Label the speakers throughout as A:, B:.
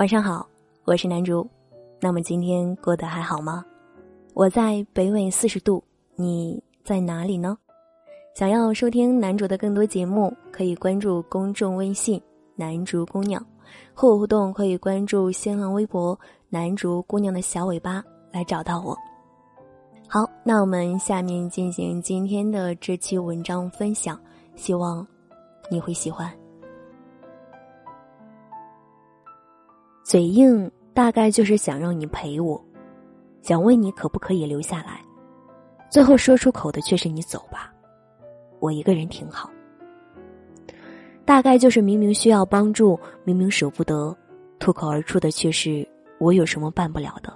A: 晚上好，我是南竹。那么今天过得还好吗？我在北纬四十度，你在哪里呢？想要收听南竹的更多节目，可以关注公众微信“南竹姑娘”，和我互动可以关注新浪微博“南竹姑娘的小尾巴”来找到我。好，那我们下面进行今天的这期文章分享，希望你会喜欢。嘴硬大概就是想让你陪我，想问你可不可以留下来，最后说出口的却是你走吧，我一个人挺好。大概就是明明需要帮助，明明舍不得，脱口而出的却是我有什么办不了的，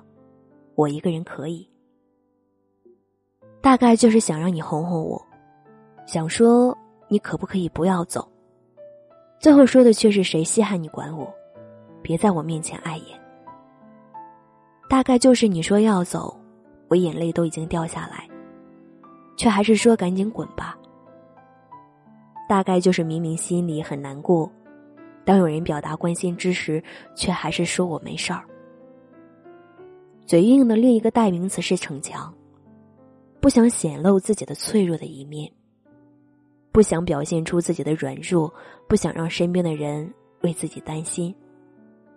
A: 我一个人可以。大概就是想让你哄哄我，想说你可不可以不要走，最后说的却是谁稀罕你管我。别在我面前碍眼。大概就是你说要走，我眼泪都已经掉下来，却还是说赶紧滚吧。大概就是明明心里很难过，当有人表达关心之时，却还是说我没事儿。嘴硬的另一个代名词是逞强，不想显露自己的脆弱的一面，不想表现出自己的软弱，不想让身边的人为自己担心。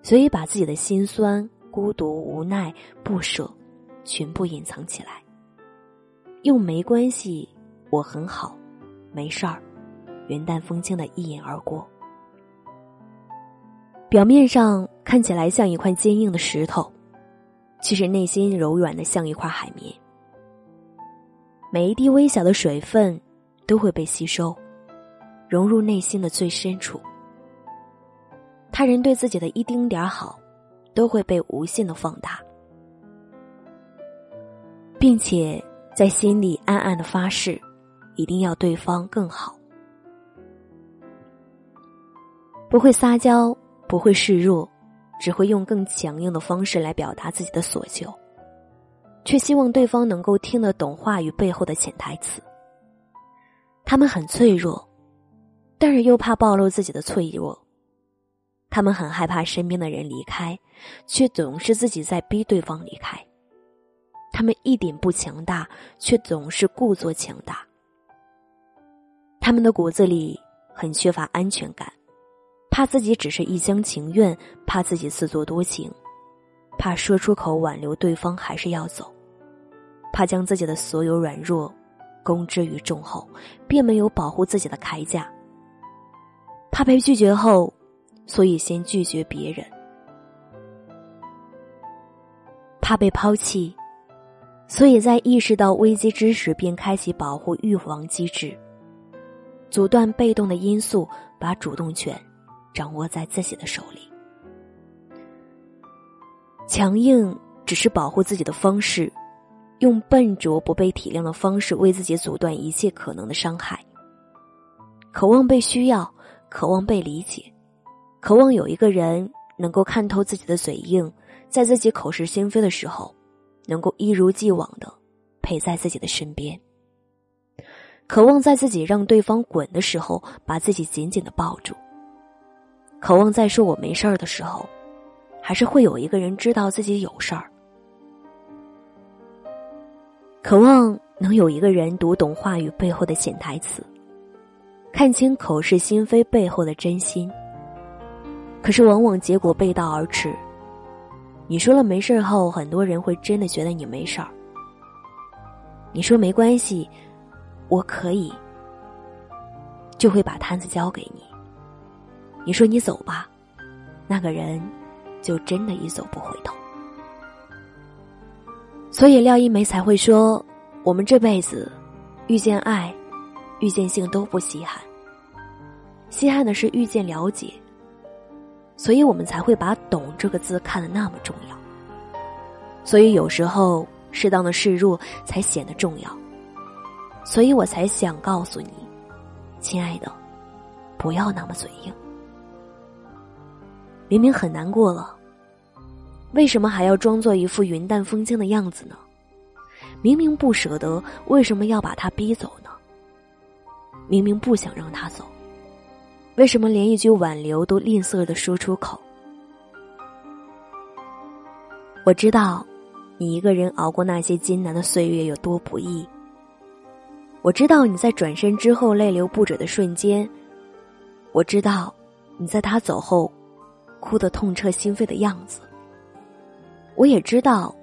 A: 所以，把自己的心酸、孤独、无奈、不舍，全部隐藏起来，用“没关系，我很好，没事儿”，云淡风轻的一饮而过。表面上看起来像一块坚硬的石头，其实内心柔软的像一块海绵。每一滴微小的水分，都会被吸收，融入内心的最深处。他人对自己的一丁点儿好，都会被无限的放大，并且在心里暗暗的发誓，一定要对方更好。不会撒娇，不会示弱，只会用更强硬的方式来表达自己的所求，却希望对方能够听得懂话语背后的潜台词。他们很脆弱，但是又怕暴露自己的脆弱。他们很害怕身边的人离开，却总是自己在逼对方离开。他们一点不强大，却总是故作强大。他们的骨子里很缺乏安全感，怕自己只是一厢情愿，怕自己自作多情，怕说出口挽留对方还是要走，怕将自己的所有软弱公之于众后，并没有保护自己的铠甲，怕被拒绝后。所以，先拒绝别人，怕被抛弃，所以在意识到危机之时，便开启保护预防机制，阻断被动的因素，把主动权掌握在自己的手里。强硬只是保护自己的方式，用笨拙不被体谅的方式为自己阻断一切可能的伤害。渴望被需要，渴望被理解。渴望有一个人能够看透自己的嘴硬，在自己口是心非的时候，能够一如既往的陪在自己的身边。渴望在自己让对方滚的时候，把自己紧紧的抱住。渴望在说我没事儿的时候，还是会有一个人知道自己有事儿。渴望能有一个人读懂话语背后的潜台词，看清口是心非背后的真心。可是，往往结果背道而驰。你说了没事后，很多人会真的觉得你没事儿。你说没关系，我可以，就会把摊子交给你。你说你走吧，那个人就真的一走不回头。所以廖一梅才会说：“我们这辈子遇见爱、遇见性都不稀罕，稀罕的是遇见了解。”所以我们才会把“懂”这个字看得那么重要。所以有时候适当的示弱才显得重要。所以我才想告诉你，亲爱的，不要那么嘴硬。明明很难过了，为什么还要装作一副云淡风轻的样子呢？明明不舍得，为什么要把他逼走呢？明明不想让他走。为什么连一句挽留都吝啬的说出口？我知道，你一个人熬过那些艰难的岁月有多不易。我知道你在转身之后泪流不止的瞬间。我知道，你在他走后，哭得痛彻心扉的样子。我也知道，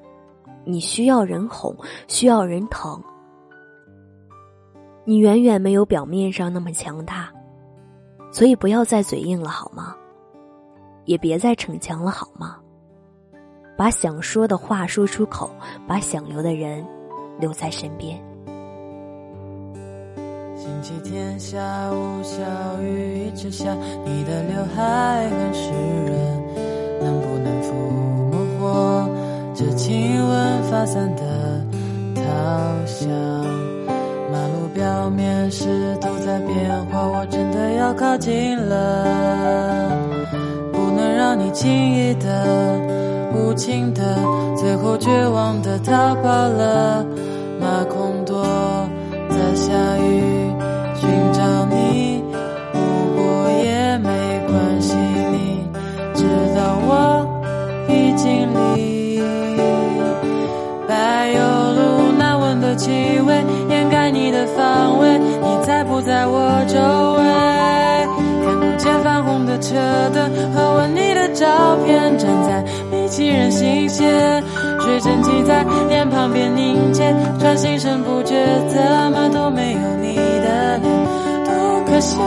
A: 你需要人哄，需要人疼。你远远没有表面上那么强大，所以不要再嘴硬了好吗？也别再逞强了好吗？把想说的话说出口，把想留的人留在身边。
B: 星期天下午，小雨一直下，你的刘海很湿润，能不能抚摸我这亲吻发散的桃香？表面湿度在变化，我真的要靠近了，不能让你轻易的。无情的，最后绝望的逃跑了。马孔多在下雨寻找你，不过也没关系。你知道我已经离柏油路难闻的气味方位，你在不在我周围？看不见泛红的车灯和吻你的照片，站在。几人心弦，水蒸气在脸旁边凝结，转心神不觉，怎么都没有你的脸，多可笑！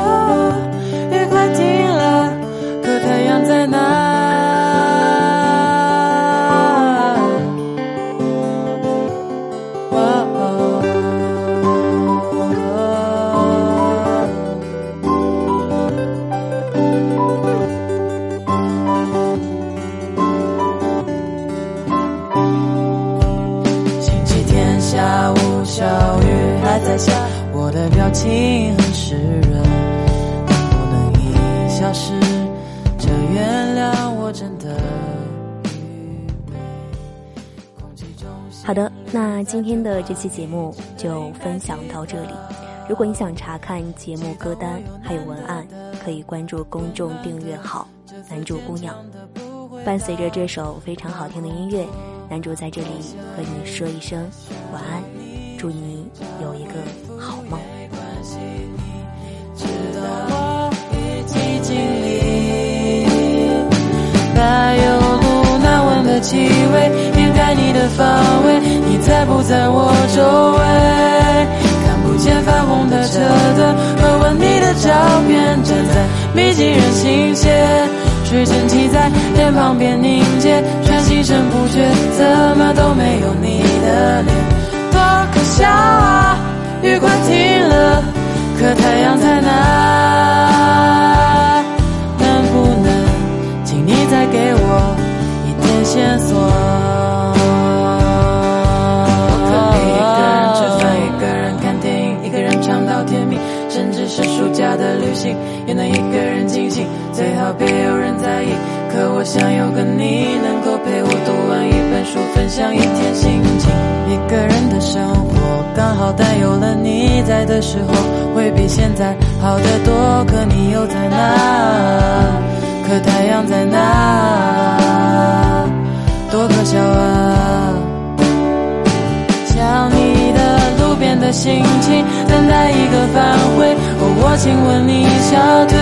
B: 真的
A: 好的，那今天的这期节目就分享到这里。如果你想查看节目歌单还有文案，可以关注公众订阅号“男主姑娘”。伴随着这首非常好听的音乐，男主在这里和你说一声晚安，祝你有一个气味掩盖你的方位，你在不在我周围？看不见泛红的车灯和吻你的照片，站在密集人心间，水蒸气在脸旁边凝结，喘息声不绝，怎么都没有你的脸，多可笑啊！雨快停了，可太阳在也能一个人尽兴。最好别有人在意，可我想有个你，能够陪我读完一本书，分享一天心情。一个人的生活刚好，但有了你在的时候，会比现在好得多。可你又在哪？可太阳在哪？多可笑啊！想你的路边的心情，等待一个返回。我亲吻你小腿，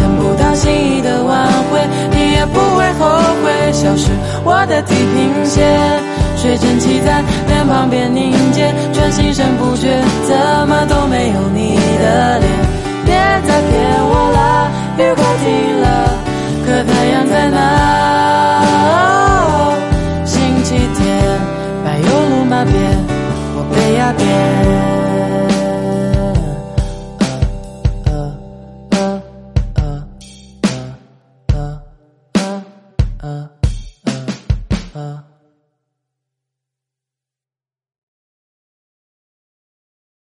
A: 等不到心仪的挽回，你也不会后悔。消失我的地平线，水蒸气在脸旁边凝结，转心神不觉，怎么都
B: 没有你的脸。别再骗我了，雨快停了，可太阳在哪？星期天，柏油路马边，我被压扁。